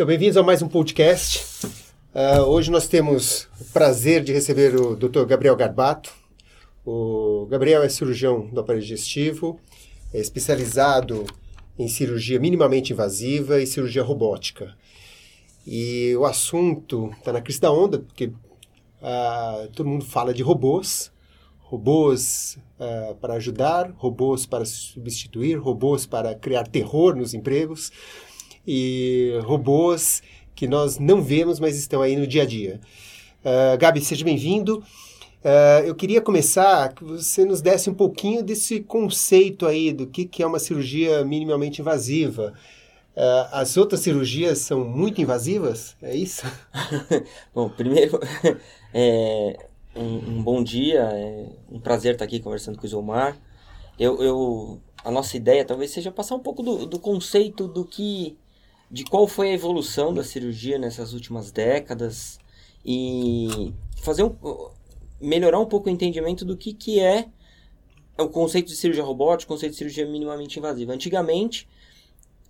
Então, bem-vindos a mais um podcast. Uh, hoje nós temos o prazer de receber o Dr. Gabriel Garbato. O Gabriel é cirurgião do aparelho digestivo, é especializado em cirurgia minimamente invasiva e cirurgia robótica. E o assunto está na crista da onda, porque uh, todo mundo fala de robôs, robôs uh, para ajudar, robôs para substituir, robôs para criar terror nos empregos e robôs que nós não vemos, mas estão aí no dia a dia. Uh, Gabi, seja bem-vindo. Uh, eu queria começar que você nos desse um pouquinho desse conceito aí do que, que é uma cirurgia minimamente invasiva. Uh, as outras cirurgias são muito invasivas? É isso? bom, primeiro, é, um, um, bom dia, é um prazer estar aqui conversando com o Isomar. Eu, eu, a nossa ideia talvez seja passar um pouco do, do conceito do que de qual foi a evolução da cirurgia nessas últimas décadas e fazer um, melhorar um pouco o entendimento do que, que é o conceito de cirurgia robótica, o conceito de cirurgia minimamente invasiva. Antigamente,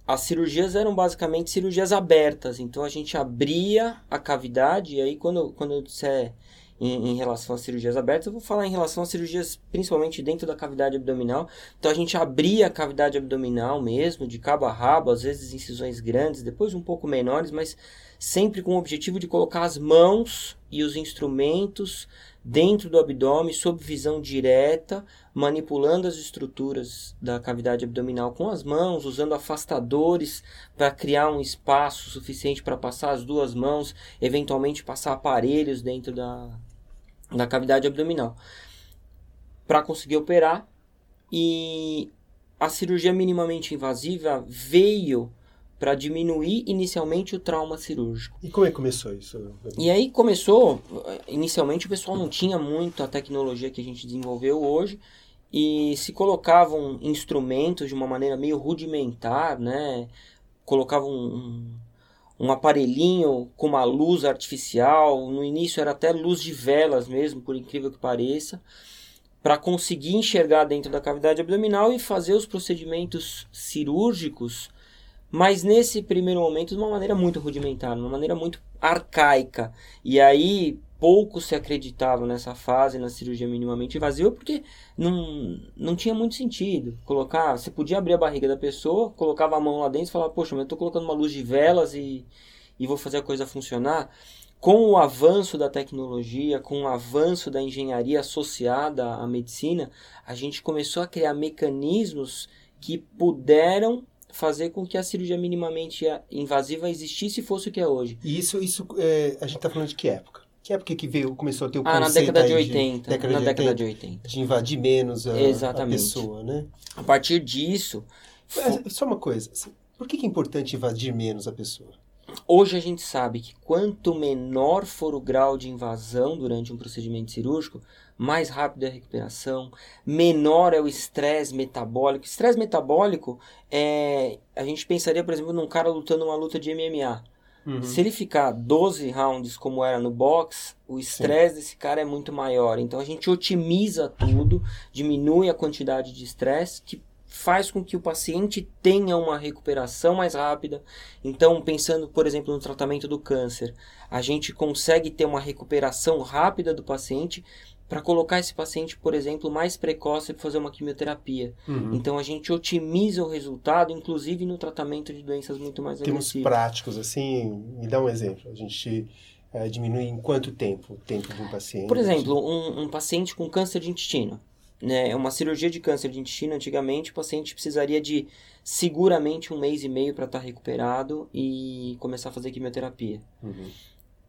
as cirurgias eram basicamente cirurgias abertas, então a gente abria a cavidade, e aí quando, quando eu disser em, em, relação às cirurgias abertas, eu vou falar em relação às cirurgias principalmente dentro da cavidade abdominal. Então a gente abria a cavidade abdominal mesmo, de cabo a rabo, às vezes incisões grandes, depois um pouco menores, mas sempre com o objetivo de colocar as mãos e os instrumentos dentro do abdômen, sob visão direta, manipulando as estruturas da cavidade abdominal com as mãos, usando afastadores para criar um espaço suficiente para passar as duas mãos, eventualmente passar aparelhos dentro da, da cavidade abdominal para conseguir operar e a cirurgia minimamente invasiva veio para diminuir inicialmente o trauma cirúrgico. E como é que começou isso? E aí começou, inicialmente o pessoal não tinha muito a tecnologia que a gente desenvolveu hoje e se colocavam instrumentos de uma maneira meio rudimentar, né? Colocavam um, um aparelhinho com uma luz artificial. No início era até luz de velas mesmo, por incrível que pareça, para conseguir enxergar dentro da cavidade abdominal e fazer os procedimentos cirúrgicos, mas nesse primeiro momento de uma maneira muito rudimentar, de uma maneira muito arcaica. E aí pouco se acreditava nessa fase na cirurgia minimamente invasiva porque não, não tinha muito sentido colocar você podia abrir a barriga da pessoa colocava a mão lá dentro e falava poxa mas eu estou colocando uma luz de velas e, e vou fazer a coisa funcionar com o avanço da tecnologia com o avanço da engenharia associada à medicina a gente começou a criar mecanismos que puderam fazer com que a cirurgia minimamente invasiva existisse e fosse o que é hoje. E isso, isso é, a gente está falando de que época? Que época que veio, começou a ter o ah, conceito na década de 80. De, década na de década 80, de 80. De invadir menos a, a, pessoa, né? A partir disso... É, só uma coisa, por que, que é importante invadir menos a pessoa? Hoje a gente sabe que quanto menor for o grau de invasão durante um procedimento cirúrgico, mais rápida é a recuperação, menor é o estresse metabólico. Estresse metabólico é. A gente pensaria, por exemplo, num cara lutando uma luta de MMA. Uhum. Se ele ficar 12 rounds como era no box, o estresse desse cara é muito maior. Então a gente otimiza tudo, diminui a quantidade de estresse, que faz com que o paciente tenha uma recuperação mais rápida. Então, pensando, por exemplo, no tratamento do câncer, a gente consegue ter uma recuperação rápida do paciente para colocar esse paciente, por exemplo, mais precoce para fazer uma quimioterapia. Uhum. Então a gente otimiza o resultado, inclusive no tratamento de doenças muito mais Temos agressivas. práticos, assim, me dá um exemplo. A gente é, diminui em quanto tempo o tempo de um paciente? Por exemplo, um, um paciente com câncer de intestino. Né, uma cirurgia de câncer de intestino, antigamente, o paciente precisaria de seguramente um mês e meio para estar tá recuperado e começar a fazer quimioterapia. Uhum.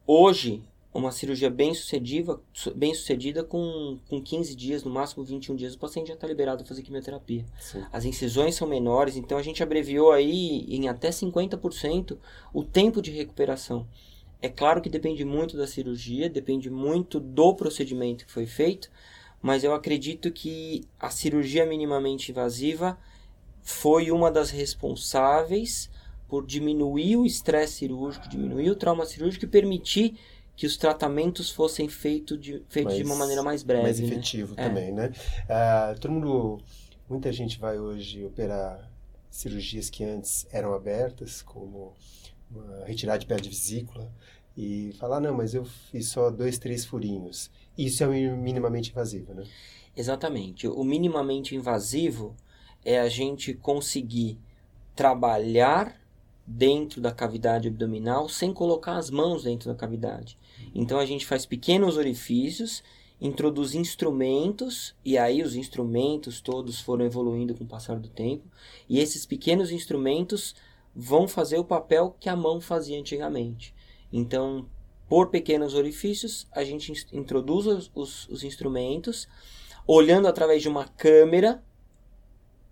Hoje, uma cirurgia bem sucedida, bem sucedida com, com 15 dias, no máximo 21 dias, o paciente já está liberado a fazer quimioterapia. Sim. As incisões são menores, então a gente abreviou aí em até 50% o tempo de recuperação. É claro que depende muito da cirurgia, depende muito do procedimento que foi feito, mas eu acredito que a cirurgia minimamente invasiva foi uma das responsáveis por diminuir o estresse cirúrgico, diminuir o trauma cirúrgico e permitir que os tratamentos fossem feito de, feitos mais, de uma maneira mais breve. Mais né? efetivo é. também, né? Uh, todo mundo, muita gente vai hoje operar cirurgias que antes eram abertas, como uma retirada de pele de vesícula e falar, não, mas eu fiz só dois, três furinhos. Isso é o minimamente invasivo, né? Exatamente. O minimamente invasivo é a gente conseguir trabalhar dentro da cavidade abdominal sem colocar as mãos dentro da cavidade. Então a gente faz pequenos orifícios, introduz instrumentos e aí os instrumentos todos foram evoluindo com o passar do tempo e esses pequenos instrumentos vão fazer o papel que a mão fazia antigamente. Então, por pequenos orifícios, a gente introduz os, os, os instrumentos, olhando através de uma câmera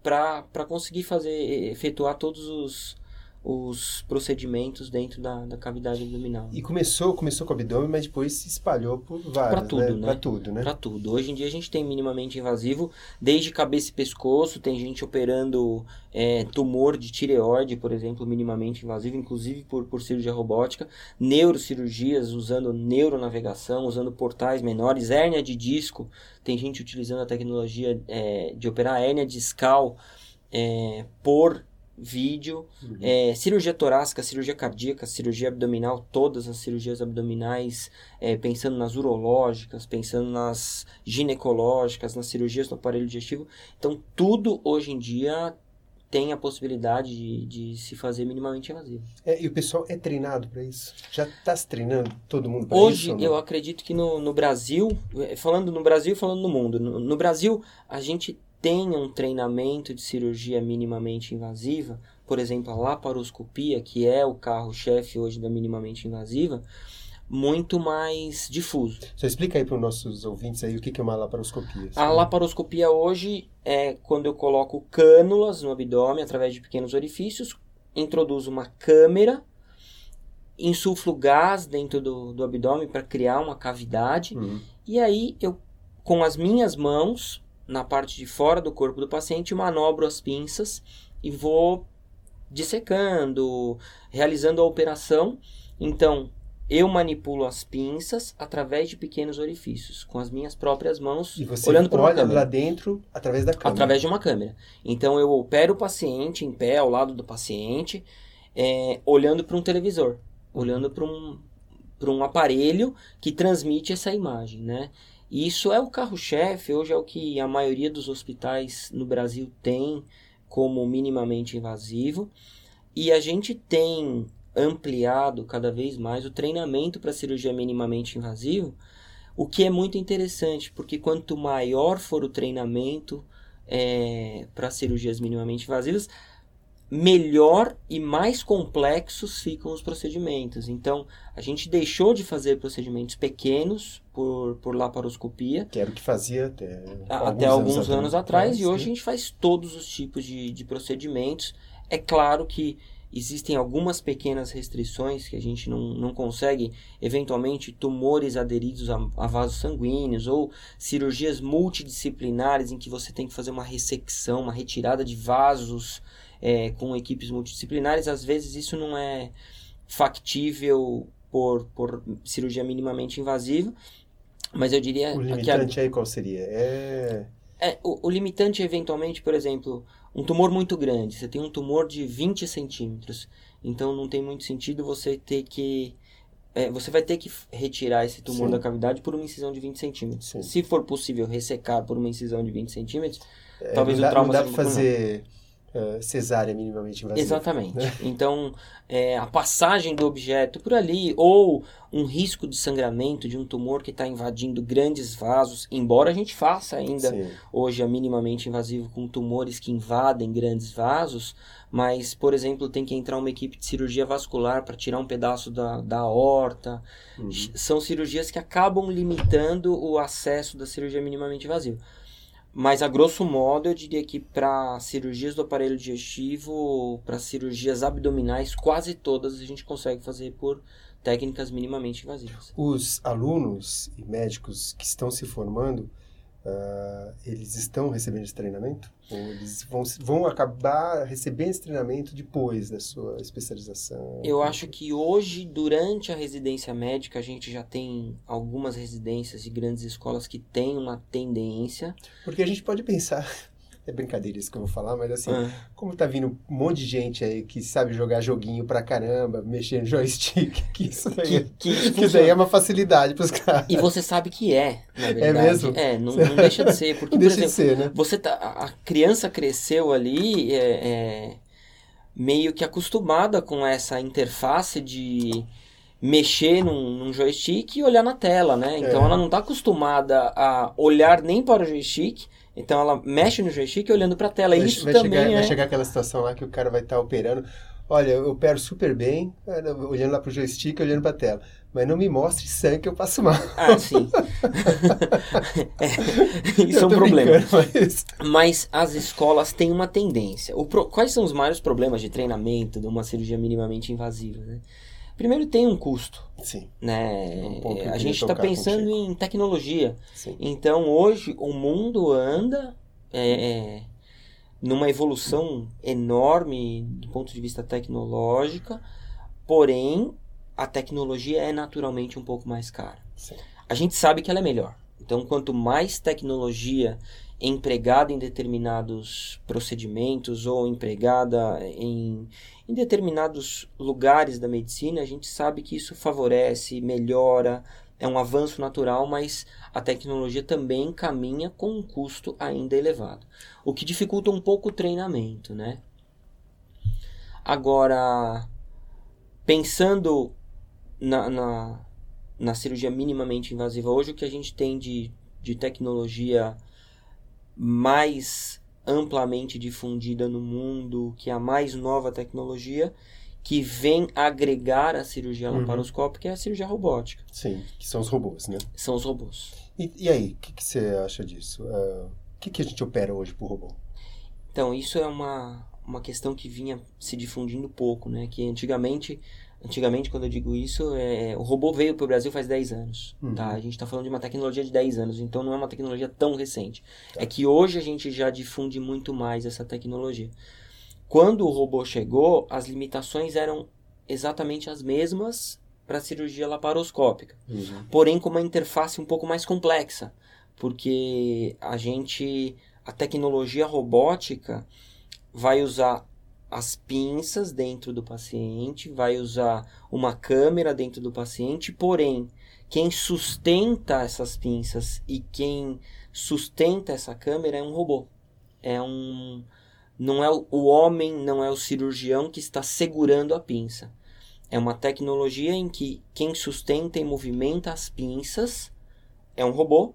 para conseguir fazer efetuar todos os, os procedimentos dentro da, da cavidade abdominal. E começou, começou com o abdômen, mas depois se espalhou por vários, Para tudo, né? Para tudo, né? Para tudo. Hoje em dia a gente tem minimamente invasivo, desde cabeça e pescoço, tem gente operando é, tumor de tireoide, por exemplo, minimamente invasivo, inclusive por, por cirurgia robótica, neurocirurgias usando neuronavegação, usando portais menores, hérnia de disco, tem gente utilizando a tecnologia é, de operar hérnia discal é, por vídeo, uhum. é, cirurgia torácica, cirurgia cardíaca, cirurgia abdominal, todas as cirurgias abdominais, é, pensando nas urológicas, pensando nas ginecológicas, nas cirurgias do aparelho digestivo. Então, tudo hoje em dia tem a possibilidade de, de se fazer minimamente invasivo. É, e o pessoal é treinado para isso? Já está se treinando todo mundo para isso? Hoje, eu acredito que no, no Brasil, é, falando no Brasil e falando no mundo, no, no Brasil, a gente tenha um treinamento de cirurgia minimamente invasiva, por exemplo, a laparoscopia, que é o carro-chefe hoje da minimamente invasiva, muito mais difuso. Você explica aí para os nossos ouvintes aí o que é uma laparoscopia. A laparoscopia hoje é quando eu coloco cânulas no abdômen através de pequenos orifícios, introduzo uma câmera, insuflo gás dentro do, do abdômen para criar uma cavidade, uhum. e aí eu, com as minhas mãos, na parte de fora do corpo do paciente, manobro as pinças e vou dissecando, realizando a operação. Então, eu manipulo as pinças através de pequenos orifícios, com as minhas próprias mãos, e você olhando para uma câmera. lá dentro através da câmera. Através de uma câmera. Então, eu opero o paciente em pé, ao lado do paciente, é, olhando para um televisor, olhando para um, um aparelho que transmite essa imagem, né? E isso é o carro-chefe, hoje é o que a maioria dos hospitais no Brasil tem como minimamente invasivo. E a gente tem ampliado cada vez mais o treinamento para cirurgia minimamente invasiva, o que é muito interessante, porque quanto maior for o treinamento é, para cirurgias minimamente invasivas, melhor e mais complexos ficam os procedimentos. Então, a gente deixou de fazer procedimentos pequenos por, por laparoscopia. Que era o que fazia até, até alguns, anos, anos atrás, e hoje a gente faz todos os tipos de, de procedimentos. É claro que existem algumas pequenas restrições que a gente não, não consegue, eventualmente tumores aderidos a, a, vasos sanguíneos ou cirurgias multidisciplinares em que você tem que fazer uma ressecção, uma retirada de vasos é, com equipes multidisciplinares, às vezes isso não é factível por, por cirurgia minimamente invasiva, mas eu diria... O limitante a... aí qual seria? É... É, o, o, limitante, eventualmente, por exemplo, um tumor muito grande. Você tem um tumor de 20 centímetros. Então, não tem muito sentido você ter que... É, você vai ter que retirar esse tumor Sim. da cavidade por uma incisão de 20 centímetros. Sim. Se for possível ressecar por uma incisão de 20 centímetros, é, talvez dá, o trauma... Não dá para fazer... Uh, cesárea minimamente invasiva. Exatamente. Né? Então, é, a passagem do objeto por ali, ou um risco de sangramento de um tumor que está invadindo grandes vasos, embora a gente faça ainda Sim. hoje a minimamente invasivo com tumores que invadem grandes vasos, mas, por exemplo, tem que entrar uma equipe de cirurgia vascular para tirar um pedaço da, da aorta. Uhum. São cirurgias que acabam limitando o acesso da cirurgia minimamente invasiva. Mas a grosso modo, eu diria que para cirurgias do aparelho digestivo, para cirurgias abdominais, quase todas a gente consegue fazer por técnicas minimamente invasivas. Os alunos e médicos que estão se formando, Uh, eles estão recebendo esse treinamento? Ou eles vão, vão acabar recebendo esse treinamento depois da sua especialização? Eu acho que hoje, durante a residência médica, a gente já tem algumas residências e grandes escolas que têm uma tendência. Porque a gente pode pensar é brincadeira isso que eu vou falar, mas assim, Ah. como tá vindo um monte de gente aí que sabe jogar joguinho pra caramba, mexer no joystick, que isso daí, é- Que, que isso que daí é uma facilidade pros caras. E você sabe que é, na verdade. mesmo? É, não, não deixa de ser. Porque, Não por deixa de exemplo, ser, né? você tá, a criança cresceu ali é, é, meio que acostumada com essa interface de mexer num, num joystick e olhar na tela, né? Então É. ela não está acostumada a olhar nem para o joystick, então ela mexe no joystick olhando para a tela. Vai, Isso vai também chegar, é. vai chegar aquela situação lá que o cara vai estar operando. Olha, eu opero super bem, olhando lá pro joystick, olhando pra tela. Mas não me mostre sangue que eu passo mal. Ah, sim. É, isso é um problema. mas... Mas as escolas têm uma tendência. O pro- Quais são os maiores problemas de treinamento de uma cirurgia minimamente invasiva? né? Primeiro, tem um custo. Sim, Né? É um a gente está pensando contigo. em tecnologia. sim. Então, hoje, o mundo anda é, é, numa evolução enorme do ponto de vista tecnológico, porém, a tecnologia é naturalmente um pouco mais cara sim. a gente sabe que ela é melhor. Então, quanto mais tecnologia empregada em determinados procedimentos ou empregada em, em determinados lugares da medicina, a gente sabe que isso favorece, melhora, é um avanço natural, mas a tecnologia também caminha com um custo ainda elevado, o que dificulta um pouco o treinamento, né? Agora, pensando na, na, na cirurgia minimamente invasiva. Hoje o que a gente tem de, de tecnologia mais amplamente difundida no mundo, que é a mais nova tecnologia, que vem agregar a cirurgia Uhum. laparoscópica é a cirurgia robótica. Sim, que são os robôs, né? São os robôs. E, e aí, o que, que você acha disso? Ah, o que, que a gente opera hoje por robô? Então, isso é uma, uma questão que vinha se difundindo pouco, né? Que antigamente, antigamente quando eu digo isso, é, o robô veio para o Brasil faz 10 anos, Uhum. tá? A gente está falando de uma tecnologia de 10 anos, então não é uma tecnologia tão recente. É que hoje a gente já difunde muito mais essa tecnologia. Quando o robô chegou, as limitações eram exatamente as mesmas para a cirurgia laparoscópica Uhum. porém com uma interface um pouco mais complexa, porque a gente, a tecnologia robótica vai usar as pinças dentro do paciente, vai usar uma câmera dentro do paciente, porém quem sustenta essas pinças e quem sustenta essa câmera é um robô. É um não é o homem, não é o cirurgião que está segurando a pinça. É uma tecnologia em que quem sustenta e movimenta as pinças é um robô,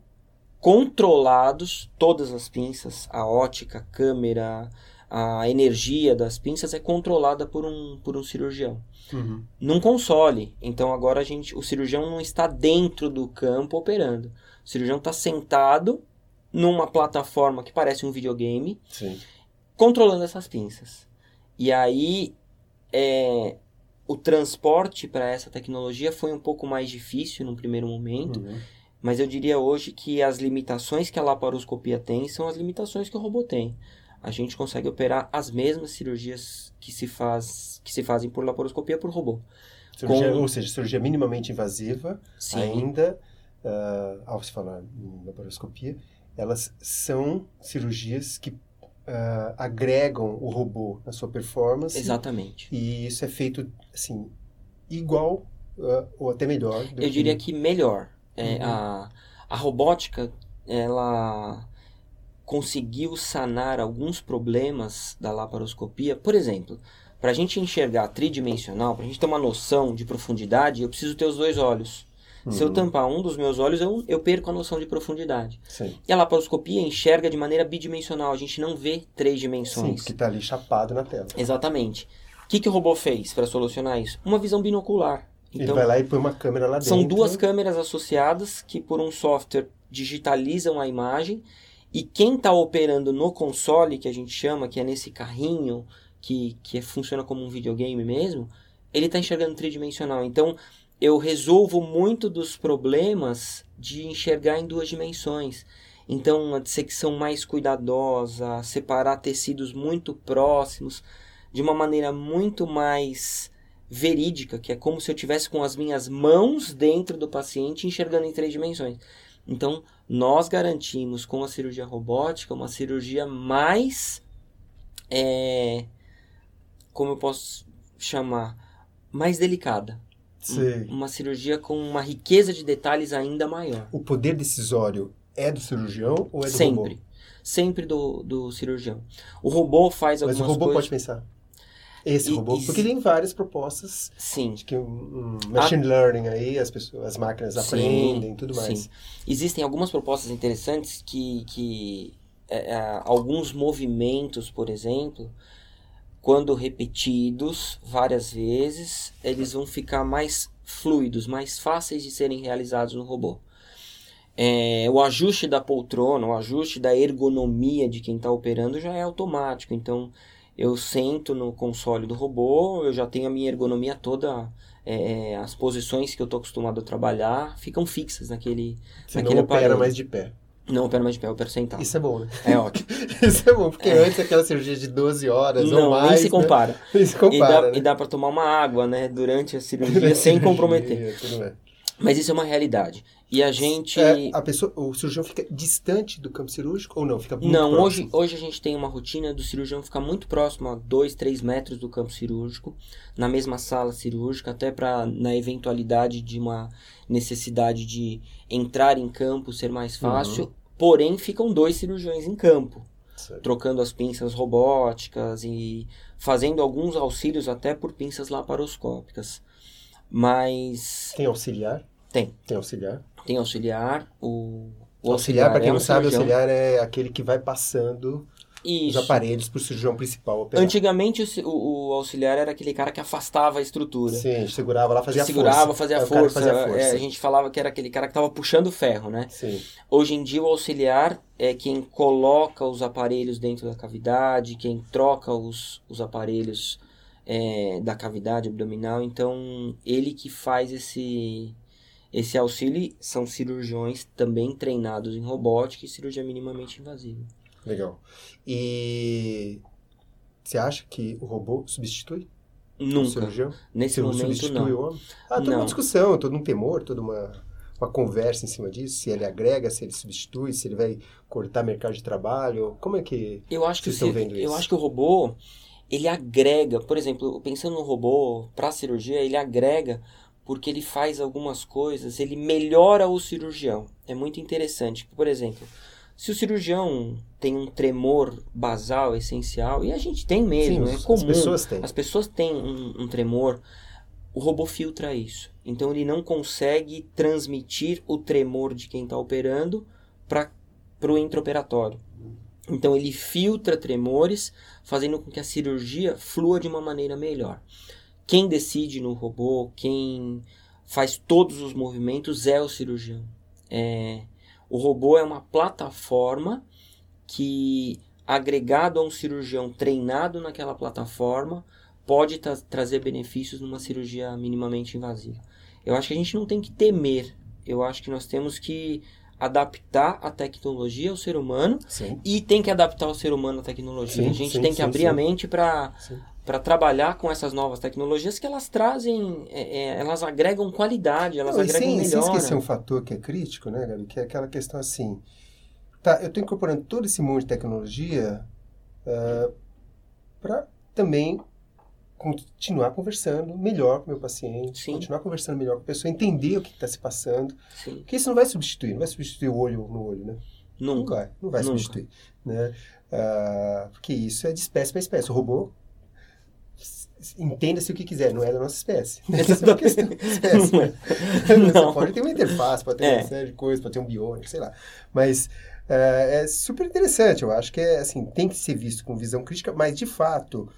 controlados todas as pinças, a ótica, a câmera, a energia das pinças é controlada por um, por um cirurgião. Uhum. Num console. Então agora a gente, o cirurgião não está dentro do campo operando. O cirurgião está sentado numa plataforma que parece um videogame Sim. controlando essas pinças. E aí, é, o transporte para essa tecnologia foi um pouco mais difícil num primeiro momento, Uhum. mas eu diria hoje que as limitações que a laparoscopia tem são as limitações que o robô tem. A gente consegue operar as mesmas cirurgias que se, faz, que se fazem por laparoscopia por robô. Cirurgia- Com- Ou seja, cirurgia minimamente invasiva, Sim, ainda, ah, ao se falar em laparoscopia, elas são cirurgias que ah, agregam o robô na sua performance. exatamente. E isso é feito, assim, igual ah, ou até melhor Eu diria que melhor. É, Uhum. a, a robótica, ela conseguiu sanar alguns problemas da laparoscopia. Por exemplo, para a gente enxergar tridimensional, para a gente ter uma noção de profundidade, eu preciso ter os dois olhos. Se eu Uhum. tampar um dos meus olhos, eu, eu perco a noção de profundidade. Sim, E a laparoscopia enxerga de maneira bidimensional, a gente não vê três sim, dimensões. porque está ali chapado na tela. Exatamente. O que, que o robô fez para solucionar isso? Uma visão binocular. Ele Então, vai lá e põe uma câmera lá dentro. são duas câmeras associadas que, por um software, digitalizam a imagem. E quem está operando no console, que a gente chama, que é nesse carrinho, que, que funciona como um videogame mesmo, ele está enxergando tridimensional. Então, eu resolvo muito dos problemas de enxergar em duas dimensões. Então, uma dissecção mais cuidadosa, separar tecidos muito próximos, de uma maneira muito mais verídica, que é como se eu tivesse com as minhas mãos dentro do paciente enxergando em três dimensões. Então, nós garantimos com a cirurgia robótica uma cirurgia mais. É, como eu posso chamar? Mais delicada. Sei. Uma cirurgia com uma riqueza de detalhes ainda maior. O poder decisório é do cirurgião ou é do Sempre. robô? Sempre do, do cirurgião. O robô faz Mas algumas o robô coisas. pode pensar. Esse E- robô, e- porque tem várias propostas Sim. de que um, um machine learning aí, as pessoas, as máquinas Sim, aprendem e tudo mais. sim. Existem algumas propostas interessantes que, que é, é, alguns movimentos, por exemplo, quando repetidos várias vezes, eles vão ficar mais fluidos, mais fáceis de serem realizados no robô. É, o ajuste da poltrona, o ajuste da ergonomia de quem está operando já é automático. Então, eu sento no console do robô, eu já tenho a minha ergonomia toda, é, as posições que eu estou acostumado a trabalhar ficam fixas naquele, Você naquele não opera aparelho. mais de pé. Não opero mais de pé, eu opero sentado. Isso é bom, né? É ótimo. Isso é bom, porque antes aquela cirurgia de 12 horas ou Não, mais. nem se né? compara. Nem se E compara, dá, né? e dá para tomar uma água, né, durante a cirurgia sem comprometer. tudo bem. Mas isso é uma realidade. E a gente. É, a pessoa, o cirurgião fica distante do campo cirúrgico ou não? Fica muito Não, próximo? hoje, hoje a gente tem uma rotina do cirurgião ficar muito próximo a 2, 3 metros do campo cirúrgico, na mesma sala cirúrgica, até para na eventualidade de uma necessidade de entrar em campo ser mais fácil. Porém, ficam dois cirurgiões em campo, Certo. trocando as pinças robóticas e fazendo alguns auxílios até por pinças laparoscópicas. Mas Tem auxiliar? Tem. Tem auxiliar. tem auxiliar, o, o auxiliar, para quem é não sabe, cirurgião. auxiliar é aquele que vai passando os Isso. aparelhos para o cirurgião principal operar. Antigamente o, o- auxiliar era aquele cara que afastava a estrutura. Sim, segurava lá, fazia segurava, força. fazia cara força. fazia força. É, a gente falava que era aquele cara que estava puxando ferro, né? Sim. Hoje em dia o auxiliar é quem coloca os aparelhos dentro da cavidade, quem troca os, os aparelhos é, da cavidade abdominal. Então ele que faz esse esse auxílio são cirurgiões também treinados em robótica e cirurgia minimamente invasiva. Legal. E você acha que o robô substitui o Nunca. cirurgião? Nesse momento substitui não. o homem? Ah, toda Não. uma discussão, todo um temor, toda uma, uma conversa em cima disso. Se ele agrega, se ele substitui, se ele vai cortar mercado de trabalho. Como é que... Eu acho que Vocês o estão vendo eu isso? acho que o robô ele agrega, por exemplo, pensando no robô para cirurgia, ele agrega porque ele faz algumas coisas, ele melhora o cirurgião. É muito interessante. Por exemplo, se o cirurgião tem um tremor basal essencial e a gente tem mesmo, Sim, é comum. as pessoas têm. As pessoas têm um, um tremor, o robô filtra isso. Então ele não consegue transmitir o tremor de quem está operando para o intraoperatório. Então ele filtra tremores, fazendo com que a cirurgia flua de uma maneira melhor. Quem decide no robô, quem faz todos os movimentos é o cirurgião. É, o robô é uma plataforma que, agregado a um cirurgião treinado naquela plataforma, pode tra- trazer benefícios numa cirurgia minimamente invasiva. Eu acho que a gente não tem que temer. Eu acho que nós temos que adaptar a tecnologia ao ser humano Sim. e tem que adaptar o ser humano à tecnologia. Sim, a gente sim, tem que abrir a mente para para trabalhar com essas novas tecnologias que elas trazem, é, é, elas agregam qualidade, elas Não, agregam sem, sem melhora. esquecer um fator que é crítico, né, Gabi? Que é aquela questão assim. Tá, eu estou incorporando todo esse monte de tecnologia para também continuar conversando melhor com o meu paciente, Sim. continuar conversando melhor com a pessoa, entender o que está se passando. Sim, Porque isso não vai substituir, não vai substituir o olho no olho, né? Não nunca. vai, não vai Nunca. substituir. Né? Ah, porque isso é de espécie para espécie. O robô, entenda-se o que quiser, não é da nossa espécie. Essa é uma questão de espécie. Não é. Você Não. pode ter uma interface, pode ter É. uma série de coisas, pode ter um biônico, sei lá. Mas é, é super interessante, eu acho que é assim, tem que ser visto com visão crítica, mas de fato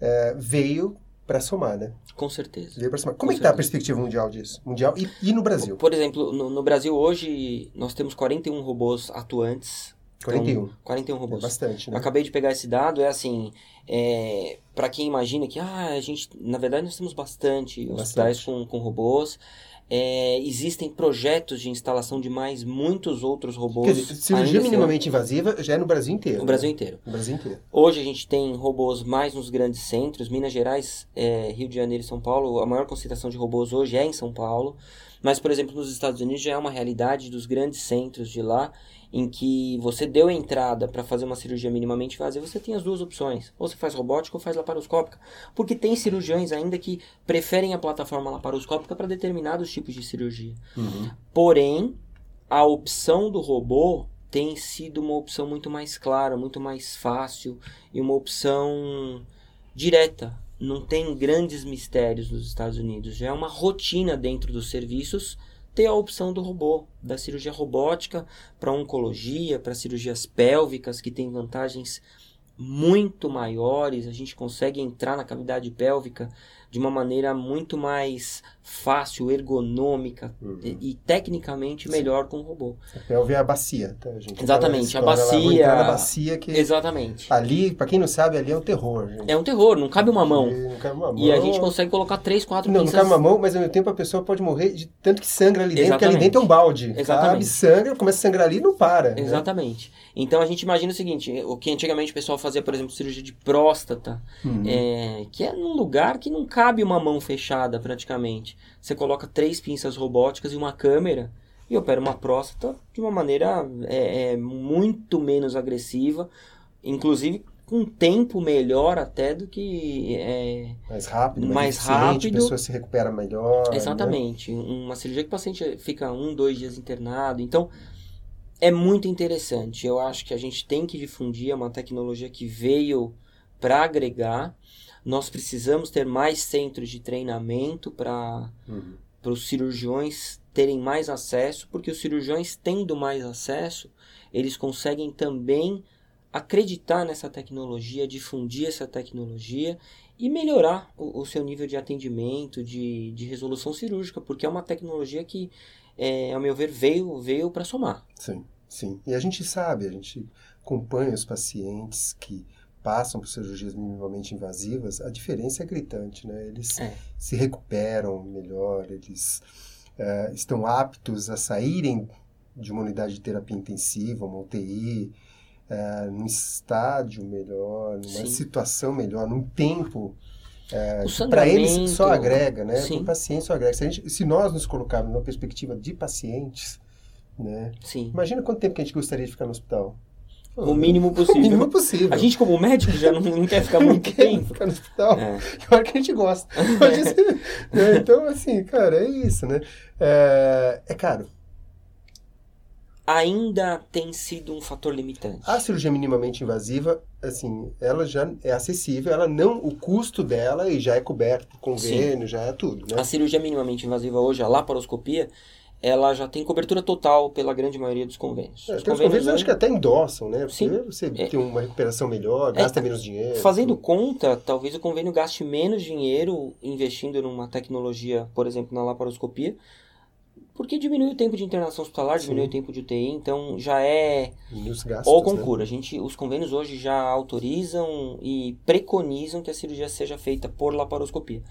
é, veio para somar, né? Com certeza. Veio para somar. Com Como é que tá a perspectiva mundial disso? Mundial e, e no Brasil? Por exemplo, no, no Brasil hoje nós temos 41 robôs atuantes. Então, 41. 41 É robôs. bastante, Eu né? acabei de pegar esse dado, é assim, é, para quem imagina que ah, a gente, na verdade, nós temos bastante, bastante. hospitais com, com robôs. É, existem projetos de instalação de mais muitos outros robôs. Quer dizer, cirurgia minimamente invasiva já é no Brasil inteiro. No né? Brasil inteiro. No Brasil inteiro. Hoje a gente tem robôs mais nos grandes centros. Minas Gerais, é, Rio de Janeiro e São Paulo. A maior concentração de robôs hoje é em São Paulo. Mas, por exemplo, nos Estados Unidos já é uma realidade dos grandes centros de lá em que você deu entrada para fazer uma cirurgia minimamente invasiva, você tem as duas opções. Ou você faz robótica ou faz laparoscópica. Porque tem cirurgiões ainda que preferem a plataforma laparoscópica para determinados tipos de cirurgia. Uhum. Porém, a opção do robô tem sido uma opção muito mais clara, muito mais fácil e uma opção direta. Não tem grandes mistérios nos Estados Unidos. Já é uma rotina dentro dos serviços ter a opção do robô, da cirurgia robótica para oncologia, para cirurgias pélvicas, que tem vantagens muito maiores. A gente consegue entrar na cavidade pélvica de uma maneira muito mais fácil, ergonômica uhum. e, e, tecnicamente melhor Sim. com o robô. A pelve é a bacia, tá, gente? Exatamente, a bacia. a bacia que Exatamente. Ali, para quem não sabe, ali é um terror, gente. É um terror, não cabe uma mão. Não cabe uma mão. E a gente consegue colocar três, quatro Não, pinças... não cabe uma mão, mas ao mesmo tempo a pessoa pode morrer de tanto que sangra ali dentro, Exatamente. porque ali dentro é um balde. Exatamente. Sabe? Sangra, começa a sangrar ali e não para. Né? Exatamente. Né? Então a gente imagina o seguinte, o que antigamente o pessoal fazia, por exemplo, cirurgia de próstata, uhum. é, que é num lugar que não cabe uma mão fechada praticamente. Você coloca três pinças robóticas e uma câmera e opera uma próstata de uma maneira é, é, muito menos agressiva, inclusive com tempo melhor até do que é, mais rápido, mais, mais rápido, a pessoa se recupera melhor. Né? Exatamente, né? uma cirurgia que o paciente fica um, dois dias internado, então é muito interessante. Eu acho que a gente tem que difundir, é uma tecnologia que veio para agregar. Nós precisamos ter mais centros de treinamento para uhum. os cirurgiões terem mais acesso, porque os cirurgiões tendo mais acesso, eles conseguem também acreditar nessa tecnologia, difundir essa tecnologia e melhorar o, o seu nível de atendimento, de, de resolução cirúrgica, porque é uma tecnologia que é, ao meu ver, veio, veio para somar. Sim, sim. E a gente sabe, a gente acompanha os pacientes que passam por cirurgias minimamente invasivas, a diferença é gritante, né? Eles é. se recuperam melhor, eles é, estão aptos a saírem de uma unidade de terapia intensiva, uma UTI, é, num estádio melhor, numa Sim. situação melhor, num tempo é, para eles só agrega, né? Sim. O paciente só agrega. Se, gente, se nós nos colocarmos numa perspectiva de pacientes, né? Sim. Imagina quanto tempo que a gente gostaria de ficar no hospital. O mínimo possível. O mínimo possível. A gente, como médico, já não, não quer ficar muito tempo. ficar no hospital. É. Claro que a gente gosta. né? Então, assim, cara, é isso, né? É, é caro ainda tem sido um fator limitante. A cirurgia minimamente invasiva, assim, ela já é acessível, ela não, o custo dela e já é coberto por convênio, Sim. já é tudo, né? A cirurgia minimamente invasiva hoje, a laparoscopia, ela já tem cobertura total pela grande maioria dos convênios. É, os convênios, convênios acho que até endossam, né? Porque Sim. você é, tem uma recuperação melhor, é, gasta é, menos dinheiro. Fazendo conta, talvez o convênio gaste menos dinheiro investindo numa tecnologia, por exemplo, na laparoscopia, porque diminui o tempo de internação hospitalar, diminui Sim. o tempo de UTI, então já é gastos, ou concura. Né? A gente, os convênios hoje já autorizam e preconizam que a cirurgia seja feita por laparoscopia.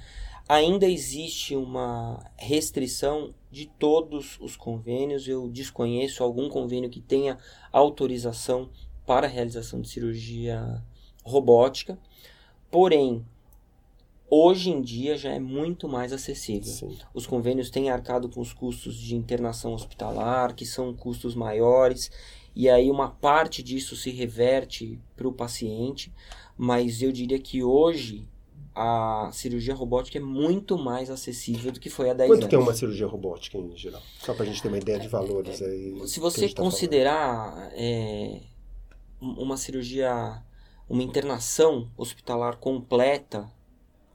Ainda existe uma restrição de todos os convênios. Eu desconheço algum convênio que tenha autorização para a realização de cirurgia robótica. Porém, hoje em dia já é muito mais acessível. Sim. Os convênios têm arcado com os custos de internação hospitalar, que são custos maiores, e aí uma parte disso se reverte para o paciente, mas eu diria que hoje a cirurgia robótica é muito mais acessível do que foi há 10 Quanto anos. que é uma cirurgia robótica em geral? Só para a gente ter uma ideia de valores aí. Se você tá considerar é, uma cirurgia, uma internação hospitalar completa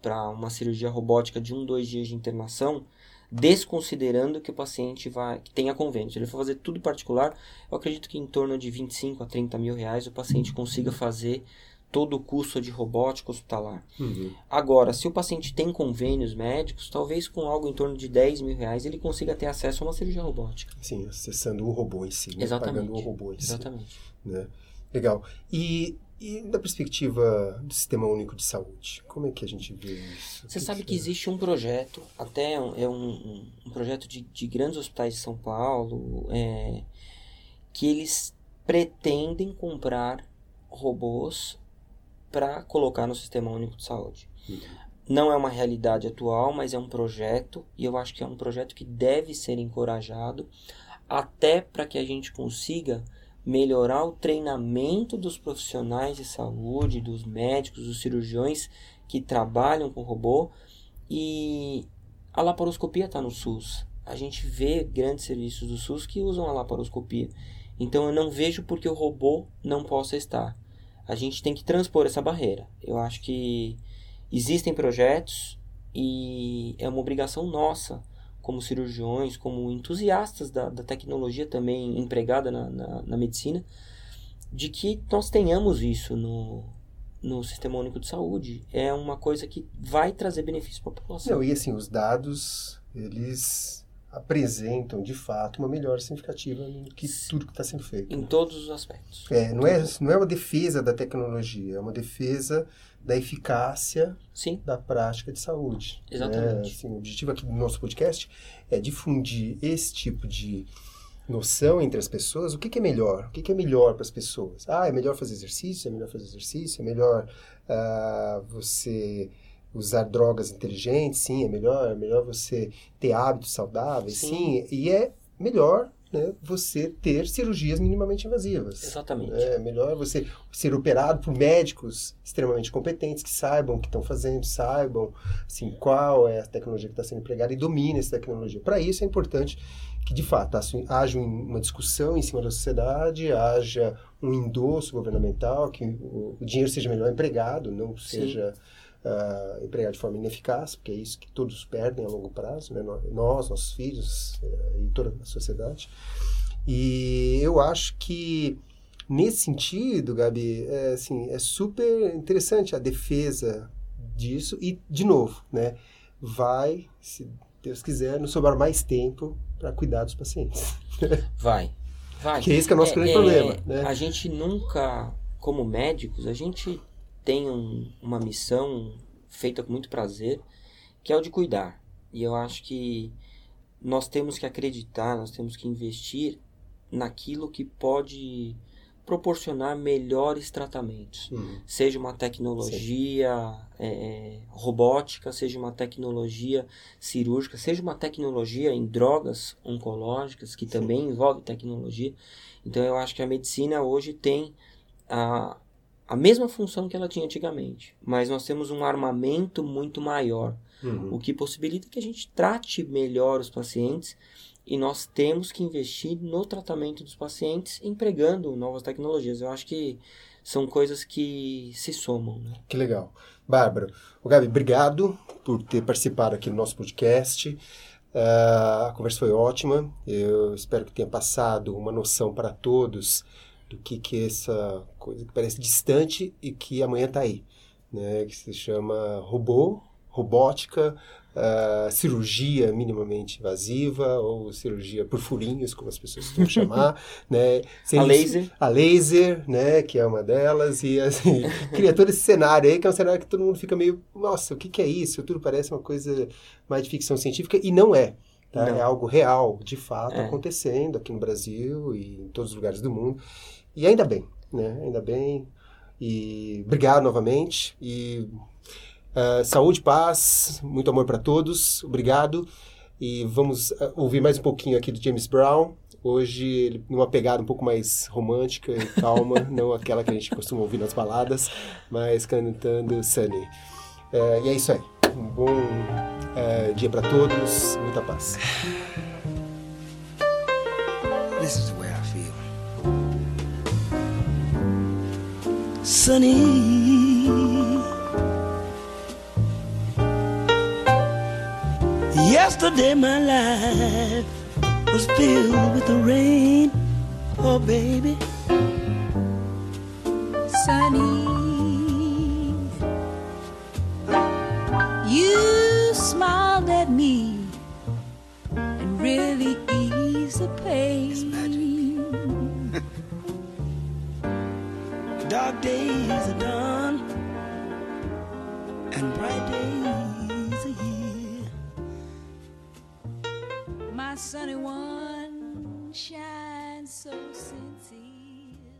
para uma cirurgia robótica de um, dois dias de internação, desconsiderando que o paciente vai que tenha convênio. Se ele for fazer tudo particular, eu acredito que em torno de 25 a 30 mil reais o paciente consiga fazer todo o custo de robótica hospitalar. Uhum. Agora, se o paciente tem convênios médicos, talvez com algo em torno de 10 mil reais ele consiga ter acesso a uma cirurgia robótica. Sim, acessando o robô em si, né? Exatamente. pagando o robô em Exatamente. si. Né? Legal. E E da perspectiva do Sistema Único de Saúde, como é que a gente vê isso? Você que sabe que que é? existe um projeto, até é um, é um, um projeto de, de grandes hospitais de São Paulo, é, que eles pretendem comprar robôs para colocar no Sistema Único de Saúde. Não é uma realidade atual, mas é um projeto, e eu acho que é um projeto que deve ser encorajado, até para que a gente consiga melhorar o treinamento dos profissionais de saúde, dos médicos, dos cirurgiões que trabalham com robô. E a laparoscopia está no SUS. A gente vê grandes serviços do SUS que usam a laparoscopia. Então eu não vejo porque o robô não possa estar. A gente tem que transpor essa barreira. Eu acho que existem projetos e é uma obrigação nossa, como cirurgiões, como entusiastas da, da tecnologia também empregada na, na, na medicina, de que nós tenhamos isso no, no Sistema Único de Saúde. É uma coisa que vai trazer benefício para a população. Não, e assim, os dados, eles apresentam, de fato, uma melhora significativa no que tudo que está sendo feito. Em todos os aspectos. É, não, é, não é uma defesa da tecnologia, é uma defesa da eficácia Sim, da prática de saúde. Exatamente. né? Assim, o objetivo aqui do nosso podcast é difundir esse tipo de noção entre as pessoas. O que, que é melhor? O que, que é melhor para as pessoas? Ah, é melhor fazer exercício? É melhor fazer exercício? É melhor ah, você usar drogas inteligentes? Sim, é melhor. É melhor você ter hábitos saudáveis? Sim. Sim. E é melhor né, você ter cirurgias minimamente invasivas. exatamente. É melhor você ser operado por médicos extremamente competentes que saibam o que estão fazendo, saibam assim, qual é a tecnologia que está sendo empregada e dominem essa tecnologia. Para isso é importante que, de fato, haja uma discussão em cima da sociedade, haja um endosso governamental, que o, o dinheiro seja melhor empregado, não Sim. seja ah, empregado de forma ineficaz, porque é isso que todos perdem a longo prazo, né? nós, nossos filhos eh, e toda a sociedade. E eu acho que nesse sentido, Gabi, é, assim, é super interessante a defesa disso e, de novo, né, vai, se Deus quiser, nos sobrar mais tempo para cuidar dos pacientes. Vai. Vai. Que esse que é o nosso grande problema, né? A gente nunca, como médicos, a gente tem um- uma missão feita com muito prazer, que é o de cuidar. E eu acho que nós temos que acreditar, nós temos que investir naquilo que pode proporcionar melhores tratamentos. Hum, Seja uma tecnologia é, é, robótica, seja uma tecnologia cirúrgica, seja uma tecnologia em drogas oncológicas, que também envolve tecnologia. Então eu acho que a medicina hoje tem a, a mesma função que ela tinha antigamente, mas nós temos um armamento muito maior, uhum. o que possibilita que a gente trate melhor os pacientes e nós temos que investir no tratamento dos pacientes empregando novas tecnologias. Eu acho que são coisas que se somam. Né? Que legal. Bárbara, o Gabi, obrigado por ter participado aqui no nosso podcast. Ah, a conversa foi ótima. Eu espero que tenha passado uma noção para todos do que, que é essa coisa que parece distante e que amanhã está aí, né? Que se chama robô, robótica, ah, cirurgia minimamente invasiva ou cirurgia por furinhos, como as pessoas costumam chamar, né? Sem A laser. a laser, né, que é uma delas, e assim, cria todo esse cenário aí, que é um cenário que todo mundo fica meio, nossa, o que, que é isso? Tudo parece uma coisa mais de ficção científica, e não é. Tá? É algo real, de fato, É. acontecendo aqui no Brasil e em todos os lugares do mundo. E ainda bem, né? Ainda bem. E obrigado novamente. E ah, saúde, paz, muito amor para todos. Obrigado. E vamos ah, ouvir mais um pouquinho aqui do James Brown. Hoje, numa pegada um pouco mais romântica e calma, não aquela que a gente costuma ouvir nas baladas, mas cantando Sunny. Eh, e é isso aí. Um bom eh, dia para todos, muita paz. This is the Sunny. Yesterday my life was filled with the rain. Oh, baby.